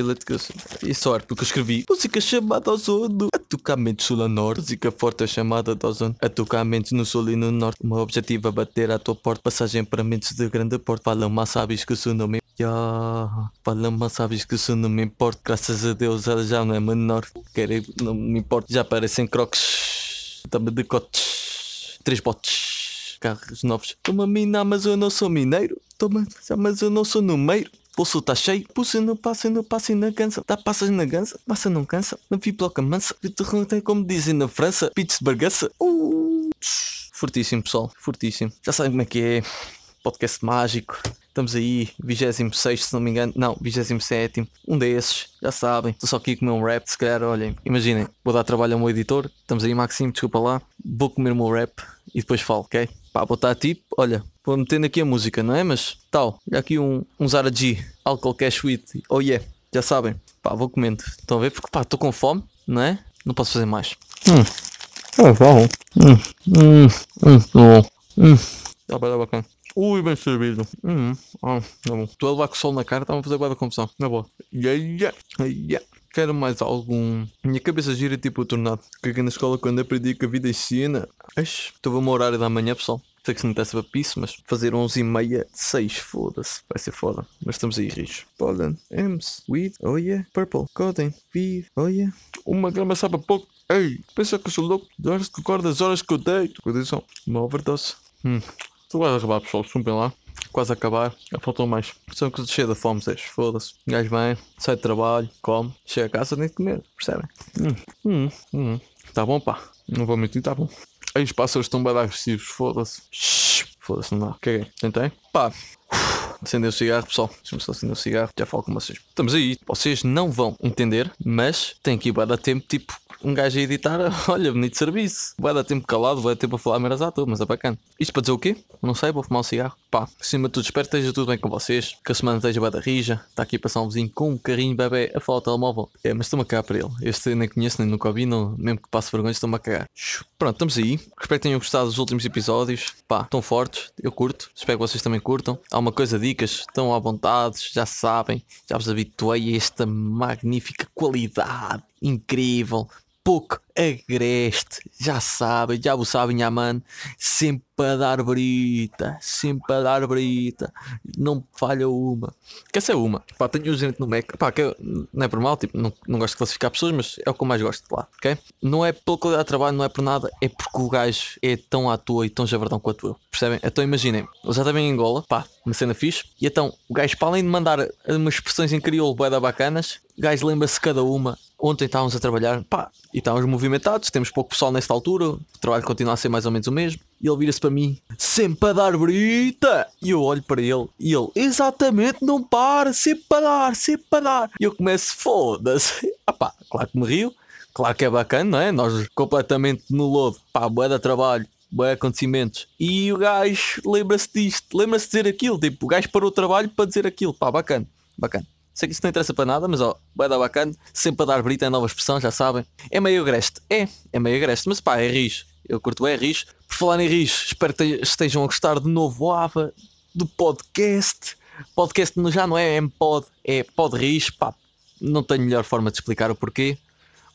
elétricas. E sorte, porque eu escrevi música chamada Ozono. A tocar mentes sul a norte. Música forte chamada de Ozono. A tocar mentes no sul e no norte. O objetivo é bater à tua porta. Passagem para mentes de grande porte. Fala, mas sabes que isso não me. Yeah. Fala, mas sabes que isso não me importa. Graças a Deus ela já não é menor. Quero, não me importa. Já parecem croques. Também de cotes. Três botes. Carros novos. Toma mina, mas eu não sou mineiro. Toma, mas eu não sou número. Pulso tá cheio, pulso não passa, não passa e não cansa. Dá passas na gansa, passa não cansa. Não vi bloca mansa, tem como dizem na França, Pittsburgh. Uh, fortíssimo pessoal, fortíssimo. Já sabem como é que é. Podcast mágico. Estamos aí, 26 se não me engano. Não, 27. Um desses, já sabem. Estou só aqui a comer um rap. Se calhar, olhem, imaginem, vou dar trabalho ao meu editor. Estamos aí, Maxime, desculpa lá. Vou comer o meu rap e depois falo, ok? Pá, vou estar tipo, olha, vou metendo aqui a música, não é? Mas tal, aqui um, um Zara G, álcool cash sweet. Oh yeah, já sabem. Pá, vou comendo. Estão a ver? Porque pá, estou com fome, não é? Não posso fazer mais. Hum. É bom. Hum. Hum. Hum. Bom. Hum. Tá bem, tá bacana. Ui, bem servido. Hum. Ah, tá bom. Estou a levar com o sol na cara, está a fazer boa da confusão. Na boa. Yeah, yeah. Yeah. Quero mais algum. Minha cabeça gira tipo o tornado. Caguei na escola quando aprendi que a vida ensina. Estou a meu horário da manhã, pessoal. Sei que se não interessa para piso, mas fazer 11 e meia, 6, foda-se. Vai ser foda. Mas estamos aí, rijos. Pollen, M's, weed, oh yeah, purple, cotton, weed, oh yeah. Uma grama sabe pouco. Ei, pensa que eu sou louco. De horas que acordo, as horas que eu deito. Condição, uma overdose. Hum. Estou quase a acabar, pessoal. Desculpem lá. Quase a acabar. Já faltam mais. São que cheio de fome, Zé. Foda-se. Um gajo vem, sai de trabalho, come, chega a casa, nem de comer. Percebem? Hum. Hum. Hum. Tá bom, pá. Não vou mentir, tá bom. Aí os pássaros estão bem agressivos, foda-se. Foda-se, não dá. Caguei. Tentei? Pá. Acendeu o cigarro, pessoal. Deixa-me só acender o cigarro. Já falo com vocês. Estamos aí. Vocês não vão entender, mas tem que ir dar tempo, tipo, um gajo a editar. Olha, bonito serviço. Vai dar tempo calado, vai dar tempo a falar meras à toa, mas é bacana. Isto para dizer o quê? Não sei, vou fumar um cigarro. Pá, acima de tudo, espero que esteja tudo bem com vocês. Que a semana esteja bem da rija. Está aqui a passar um vizinho com um carrinho bebê a falar ao telemóvel. É, mas estou-me a cagar para ele. Este nem conheço, nem nunca ouvi, não, mesmo que passe vergonha, estou-me a cagar. Pronto, estamos aí. Espero que tenham gostado dos últimos episódios. Pá, estão fortes. Eu curto. Espero que vocês também curtam. Há uma coisa, dicas. Estão à vontade. Já sabem. Já vos habituei a esta magnífica qualidade. Incrível pouco agreste, já sabem, já o sabem, mano, sempre a dar brita, sempre a dar brita, não falha uma. Quer ser uma, pá, tenho gente no Mac, pá, que não é por mal, tipo, não, não gosto de classificar pessoas, mas é o que eu mais gosto de lá, ok? Não é pela qualidade de trabalho, não é por nada, é porque o gajo é tão à toa e tão javardão quanto eu, percebem? Então imaginem, eu já estava em Angola, pá, uma cena fixe, e então o gajo, para além de mandar umas expressões em crioulo, boeda bacanas, o gajo lembra-se cada uma Ontem estávamos a trabalhar, pá, e estávamos movimentados, temos pouco pessoal nesta altura, o trabalho continua a ser mais ou menos o mesmo. E ele vira-se para mim, sempre a dar brita. E eu olho para ele, e ele, exatamente, não para, sempre a dar, sempre a dar. E eu começo, foda-se. Ah pá, claro que me rio, claro que é bacana, não é? Nós completamente no lodo, pá, boa da trabalho, boa acontecimentos. E o gajo lembra-se disto, lembra-se de dizer aquilo, tipo, o gajo parou o trabalho para dizer aquilo, pá, bacana, bacana. Sei que isso não interessa para nada, mas ó, vai dar bacana. Sempre a dar brita em nova expressão, já sabem. É meio agreste. É, é meio agreste, mas pá, é rijo. Eu curto é rijo. Por falar em rijo, espero que estejam a gostar de novo Ava, do podcast. Podcast já não é M-Pod, é Pod Rijo, pá. Não tenho melhor forma de explicar o porquê.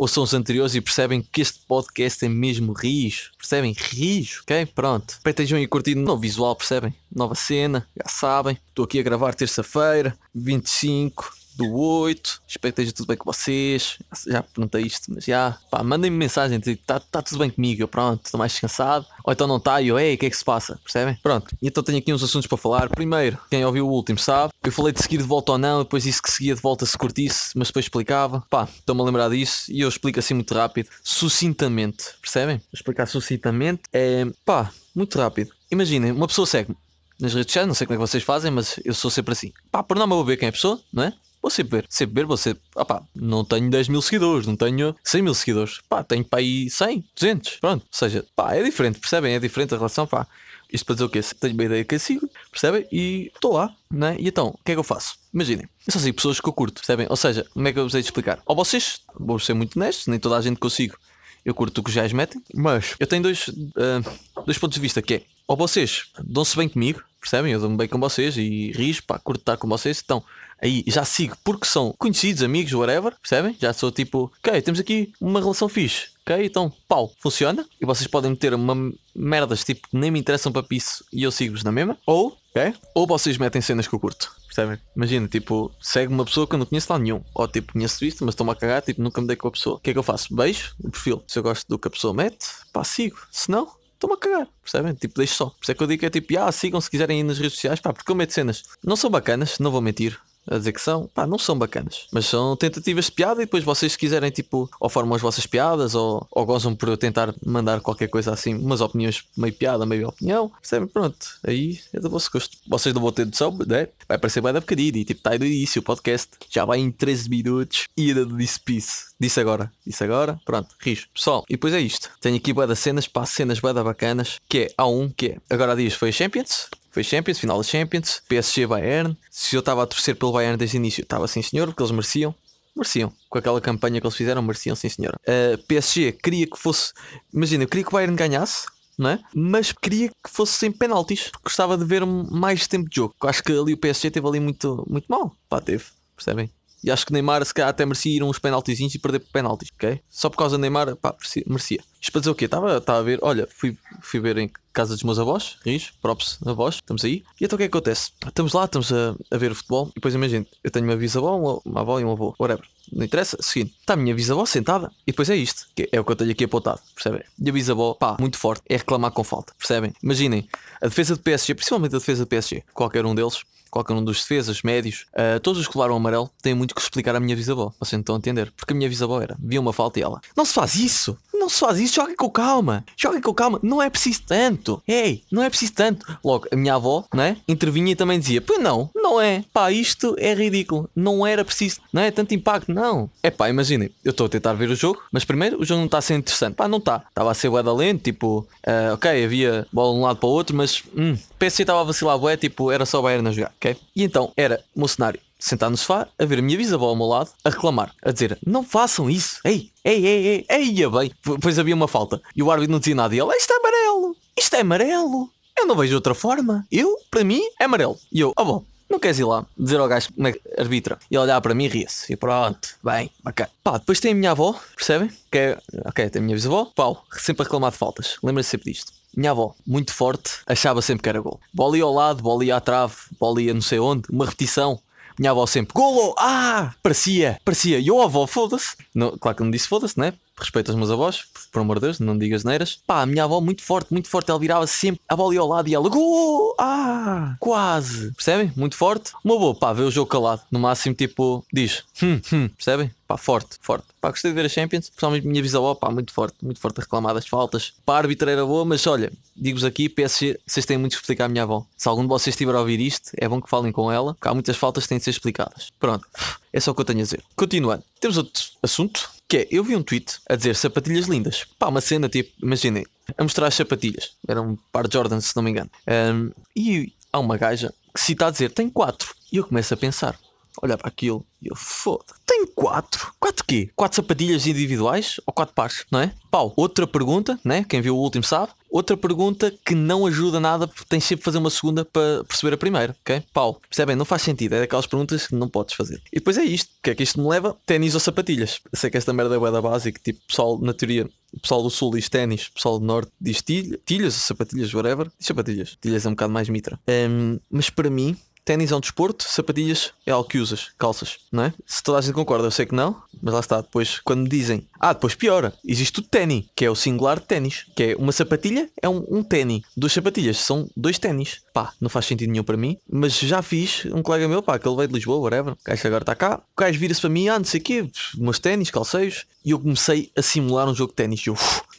Ouçam os anteriores e percebem que este podcast é mesmo rijo. Percebem? Rijo, ok? Pronto. Estejam aí curtindo novo visual, percebem? Nova cena, já sabem. Estou aqui a gravar terça-feira, 25 do 8. Espero que esteja tudo bem com vocês. Já perguntei isto, mas já. Pá, mandem-me mensagem, está tá tudo bem comigo. Eu pronto, estou mais descansado. Ou então não está e eu, ei, o que é que se passa? Percebem? Pronto. Então tenho aqui uns assuntos para falar. Primeiro, quem ouviu o último sabe. Eu falei de seguir de volta ou não, depois disse que seguia de volta se curtisse, mas depois explicava. Pá, estou-me a lembrar disso e eu explico assim muito rápido, sucintamente. Percebem? Vou explicar sucintamente é, pá, muito rápido. Imaginem, uma pessoa segue nas redes sociais, não sei como é que vocês fazem, mas eu sou sempre assim. Pá, por não me ver quem é a pessoa, não é? Vou ver, sempre ver, vou sempre. Opá, não tenho 10 mil seguidores, não tenho 100 mil seguidores. Pá, tenho para aí 100, 200. Pronto, ou seja, pá, é diferente, percebem? É diferente a relação, pá. Isto para dizer o quê? Tenho uma ideia que eu sigo, percebem? E estou lá, né? E então, o que é que eu faço? Imaginem, eu só sigo pessoas que eu curto, percebem? Ou seja, como é que eu vos hei de explicar? Ou vocês, vou ser muito honesto, nem toda a gente que eu sigo eu curto o que já metem, mas eu tenho dois, uh, dois pontos de vista que é ou vocês dão-se bem comigo, percebem? Eu dou-me bem com vocês e ris, pá, curto estar com vocês. Então, aí já sigo porque são conhecidos, amigos, whatever, percebem? Já sou tipo, ok, temos aqui uma relação fixe, ok? Então, pau, funciona. E vocês podem meter uma merdas tipo nem me interessam para isso e eu sigo-vos na mesma. Ou, ok? Ou vocês metem cenas que eu curto. Percebem? Imagina, tipo, segue uma pessoa que eu não conheço lá nenhum. Ou tipo, conheço isto, mas estou-me a cagar, tipo, nunca me dei com a pessoa. O que é que eu faço? Beijo o perfil. Se eu gosto do que a pessoa mete, pá, sigo. Se não, estou-me a cagar, percebem? Tipo, deixo só. Por isso é que eu digo que é tipo, ah, sigam se quiserem ir nas redes sociais, pá, porque eu meto cenas. Não são bacanas, não vou mentir a dizer que são, pá, não são bacanas. Mas são tentativas de piada e depois vocês se quiserem, tipo, ou formam as vossas piadas ou, ou gozam por eu tentar mandar qualquer coisa assim, umas opiniões meio piada, meio opinião. Percebem? Pronto, aí é do vosso gosto. Vocês não vão ter noção, né? Vai parecer bem da bocadinho e tipo, está aí do início o podcast. Já vai em 13 minutos e ainda disse peace. Disse agora, disse agora, pronto, rijo. Pessoal, e depois é isto. Tenho aqui bué das cenas, pá, cenas bué bacanas, que é, há um que é, agora dias foi a Champions, foi Champions, final da Champions, PSG Bayern. Se eu estava a torcer pelo Bayern desde o início, estava sim senhor, porque eles mereciam. Mereciam. Com aquela campanha que eles fizeram, mereciam sim senhora. Uh, PSG queria que fosse. Imagina, eu queria que o Bayern ganhasse. É? Mas queria que fosse sem penaltis. Porque gostava de ver mais tempo de jogo. Acho que ali o PSG teve ali muito, muito mal. Pá, teve. Percebem? E acho que Neymar se calhar até merecia ir uns penaltizinhos e perder penaltis, ok? Só por causa de Neymar, pá, merecia. Isto para dizer o quê? Estava a ver, olha, fui, fui ver em casa dos meus avós, rios, props avós, estamos aí. E então o que é que acontece? Estamos lá, estamos a, a ver o futebol e depois imagina, eu tenho uma bisavó, uma, uma avó e um avô, whatever. Não interessa, seguinte, está a minha bisavó sentada e depois é isto, que é o que eu tenho aqui apontado, percebem? E a bisavó, pá, muito forte, é reclamar com falta, percebem? Imaginem, a defesa do PSG, principalmente a defesa do PSG, qualquer um deles, qualquer um dos defesas, médios, uh, todos os que levaram amarelo têm muito que explicar à minha bisavó. Vocês não estão a entender. Porque a minha bisavó era, via uma falta e ela, não se faz isso, não se faz isso, joga com calma, joga com calma, não é preciso tanto, ei, não é preciso tanto. Logo, a minha avó, né, intervinha e também dizia, pois não, não é, pá, isto é ridículo, não era preciso, não é tanto impacto, não. É pá, imaginem, eu estou a tentar ver o jogo, mas primeiro o jogo não está a ser interessante, pá, não está, estava a ser bué da lento, tipo, uh, ok, havia bola de um lado para o outro, mas, hum, PC estava a vacilar bué, tipo, era só o Bayern a jogar, ok? E então, era o meu cenário, sentar no sofá, a ver a minha bisavó ao meu lado, a reclamar, a dizer: Não façam isso, ei, ei, ei, ei, ei, ia bem. Depois havia uma falta e o árbitro não dizia nada e ela: Isto é amarelo, isto é amarelo. Eu não vejo outra forma. Eu, para mim, é amarelo. E eu, oh bom, não queres ir lá dizer ao gajo como é que arbitra? E ele olhar para mim e ria-se. E pronto, bem, bacana. Pá, depois tem a minha avó, percebem? Que é, ok, tem a minha bisavó, pau, sempre a reclamar de faltas. Lembra-se sempre disto. Minha avó, muito forte, achava sempre que era gol. Bola ia ao lado, bola ia à trave, bola ia não sei onde, uma repetição. Minha avó sempre, golo! Ah! Parecia, parecia. E eu, avó, foda-se. Claro que não disse foda-se, né? Respeito aos meus avós, por amor de Deus, não digas neiras. Pá, a minha avó muito forte, muito forte. Ela virava sempre a bola ao lado e ela, gol! Ah! Quase! Percebem? Muito forte. Meu avô, pá, vê o jogo calado. No máximo, tipo, diz, hum, hum. Percebem? Pá, forte, forte. Pá, gostei de ver a Champions, principalmente minha bisavó, pá, muito forte, muito forte a reclamar das faltas. Pá, a árbitra era boa, mas olha, digo-vos aqui, PSG, vocês têm muito que explicar à minha avó. Se algum de vocês estiver a ouvir isto, é bom que falem com ela, porque há muitas faltas que têm de ser explicadas. Pronto, é só o que eu tenho a dizer. Continuando, temos outro assunto, que é, eu vi um tweet a dizer sapatilhas lindas. Pá, uma cena tipo, imaginem, a mostrar as sapatilhas. Era um par de Jordan, se não me engano. Um, e há uma gaja que se está a dizer, tem quatro. E eu começo a pensar, olhar para aquilo e eu, foda, tem quatro? Quatro quê? Quatro sapatilhas individuais ou quatro pares, não é? Pau, outra pergunta, né? Quem viu o último sabe. Outra pergunta que não ajuda nada porque tens sempre de fazer uma segunda para perceber a primeira, ok? Pau, percebem? Não faz sentido. É daquelas perguntas que não podes fazer. E depois é isto. O que é que isto me leva? Ténis ou sapatilhas? Sei que esta merda é bué da básica. Tipo, pessoal, na teoria, pessoal do sul diz ténis, pessoal do norte diz tilha, tilhas, sapatilhas, whatever. Diz sapatilhas. Tilhas é um bocado mais mitra. Um, mas para mim, ténis é um desporto, sapatilhas é algo que usas, calças, não é? Se toda a gente concorda, eu sei que não, mas lá está. Depois, quando me dizem, ah, depois piora, existe o ténis, que é o singular de ténis, que é uma sapatilha, é um, um ténis. Duas sapatilhas são dois ténis. Pá, não faz sentido nenhum para mim, mas já fiz um colega meu, pá, que ele veio de Lisboa, whatever. O gajo agora está cá, o gajo vira-se para mim, ah, não sei o quê, meus ténis, calceiros, e eu comecei a simular um jogo de ténis. Eu,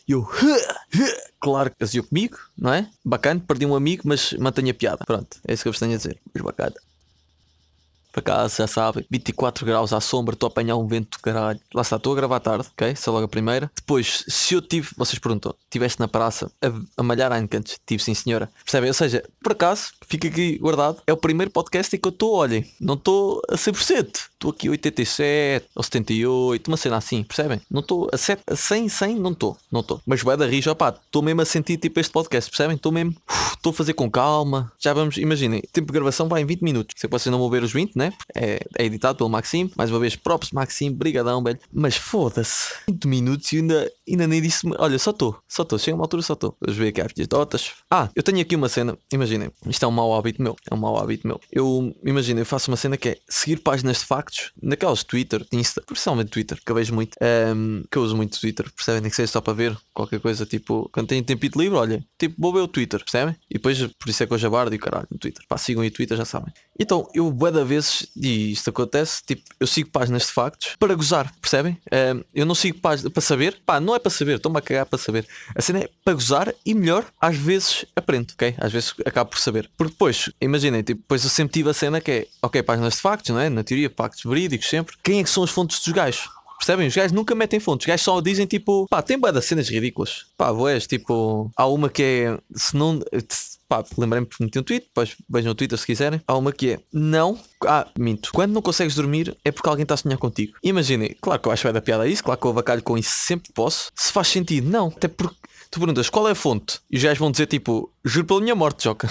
eu, claro que fazia comigo, não é? Bacana, perdi um amigo, mas mantenho a piada. Pronto, é isso que eu vos tenho a dizer. Mas bacana. Para casa, já sabem, 24 graus à sombra, estou a apanhar um vento do caralho. Lá está, estou a gravar tarde, ok? Essa é logo a primeira. Depois, se eu tive, vocês perguntam, estiveste na praça a, a malhar Heinekens? Tive sim, senhora. Percebem? Ou seja, por acaso, fica aqui guardado, é o primeiro podcast em que eu estou, olhem, não estou a 100%. Estou aqui 87 ou 78, uma cena assim, percebem? Não estou a, 7, a 100, 100, não estou, não estou. Mas vai da rija, opá, estou mesmo a sentir tipo este podcast, percebem? Estou mesmo, estou a fazer com calma. Já vamos, imaginem, tempo de gravação vai em 20 minutos. Se vocês não vão ver os 20, né? É, é editado pelo Maxime. Mais uma vez, props Maxime, brigadão, velho. Mas foda-se, 20 minutos e ainda, ainda nem disse. Olha, só estou, só estou. Chega uma altura, só estou. Vamos ver aqui as dotas. Ah, eu tenho aqui uma cena, imaginem, isto é um mau hábito meu. É um mau hábito meu. Eu, imaginem, eu faço uma cena que é seguir páginas de factos, naquelas Twitter, Insta, principalmente Twitter, que eu vejo muito, um, que eu uso muito Twitter, percebem? Nem que seja só para ver qualquer coisa, tipo, quando tenho tempo livre, olha, tipo, vou ver o Twitter, percebem? E depois, por isso é que eu jabardo e caralho no Twitter. Pá, sigam aí o Twitter, já sabem. Então, eu, bué da vezes, e isto acontece, tipo, eu sigo páginas de factos para gozar, percebem? Um, eu não sigo páginas para saber, pá, não é para saber, estou-me a cagar para saber. A cena é para gozar e melhor, às vezes aprendo, ok? Às vezes acabo por saber. Porque depois, imaginem, tipo, depois eu sempre tive a cena que é, ok, páginas de factos, não é? Na teoria, factos verídicos sempre. Quem é que são as fontes dos gajos? Percebem? Os gajos nunca metem fontes. Os gajos só dizem tipo, pá, tem das cenas ridículas. Pá, boés, tipo, há uma que é, se não, pá, lembrei-me que meti um tweet, depois vejam o Twitter se quiserem. Há uma que é, não, ah, minto, quando não consegues dormir é porque alguém está a sonhar contigo. Imaginem, claro que eu acho que vai dar piada isso, claro que eu avacalho com isso sempre posso. Se faz sentido, não, até porque tu perguntas qual é a fonte e os gajos vão dizer tipo, juro pela minha morte, Joca.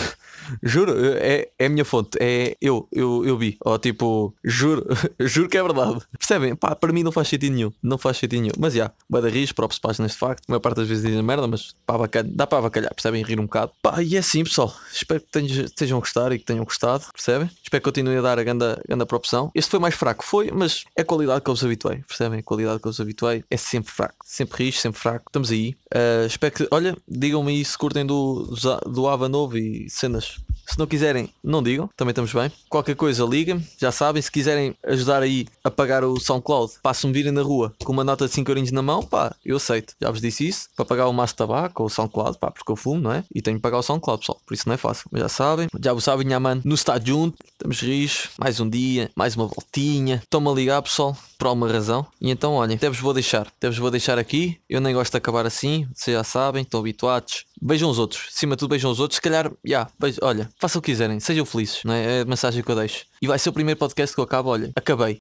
juro, é, é a minha fonte, é eu, eu, eu vi. Ou tipo, juro, juro que é verdade. Percebem? Pá, para mim não faz sentido nenhum. Não faz sentido nenhum. Mas já, yeah, bué da ris, próprios páginas de facto. A maior parte das vezes dizem merda, mas pá, bacana, dá para avacalhar, percebem? Rir um bocado. Pá, e é assim, pessoal. Espero que tenham, estejam a gostar e que tenham gostado, percebem? Espero que continuem a dar a ganda, ganda propção. Este foi mais fraco, foi, mas é a qualidade que eu vos habituei, percebem? A qualidade que eu vos habituei é sempre fraco. Sempre ris, sempre fraco. Estamos aí. Uh, espero que, olha, digam-me aí se curtem do, do Ava novo e cenas se não quiserem, não digam, também estamos bem. Qualquer coisa, liguem já sabem. Se quiserem ajudar aí a pagar o SoundCloud, passam-me virem na rua com uma nota de 5 euros na mão, pá, eu aceito. Já vos disse isso, para pagar o maço de tabaco ou o SoundCloud, pá, porque eu fumo, não é? E tenho que pagar o SoundCloud, pessoal, por isso não é fácil. Mas já sabem, já vos sabem, minha mano, no está junto, estamos rios, mais um dia, mais uma voltinha. Estão-me a ligar, pessoal, por alguma razão. E então, olhem, até vos vou deixar, até vos vou deixar aqui. Eu nem gosto de acabar assim, vocês já sabem, estão habituados. Beijam os outros, acima de tudo beijam os outros. Se calhar, yeah, olha, façam o que quiserem, sejam felizes, não é? É a mensagem que eu deixo. E vai ser o primeiro podcast que eu acabo, olha, acabei.